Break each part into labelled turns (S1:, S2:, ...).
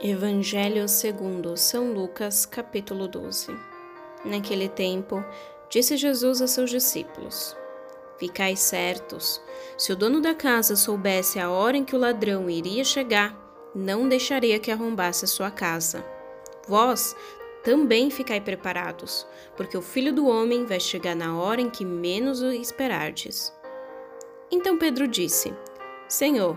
S1: Evangelho segundo São Lucas, capítulo 12. Naquele tempo, disse Jesus a seus discípulos: Ficai certos, se o dono da casa soubesse a hora em que o ladrão iria chegar, não deixaria que arrombasse a sua casa. Vós também ficai preparados, porque o filho do homem vai chegar na hora em que menos o esperardes. Então Pedro disse: Senhor,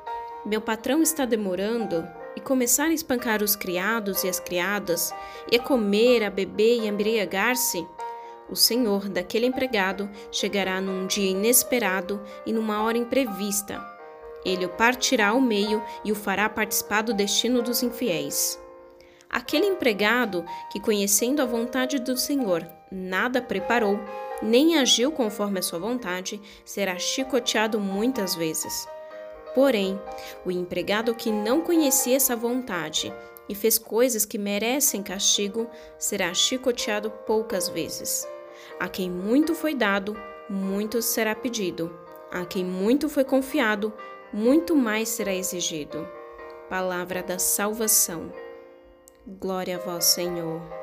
S1: meu patrão está demorando, e começar a espancar os criados e as criadas, e a comer, a beber e a embriagar-se, o senhor daquele empregado chegará num dia inesperado e numa hora imprevista. Ele o partirá ao meio e o fará participar do destino dos infiéis. Aquele empregado que, conhecendo a vontade do Senhor, nada preparou, nem agiu conforme a sua vontade, será chicoteado muitas vezes. Porém, o empregado que não conhecia essa vontade e fez coisas que merecem castigo será chicoteado poucas vezes. A quem muito foi dado, muito será pedido. A quem muito foi confiado, muito mais será exigido. Palavra da salvação. Glória a vós, Senhor.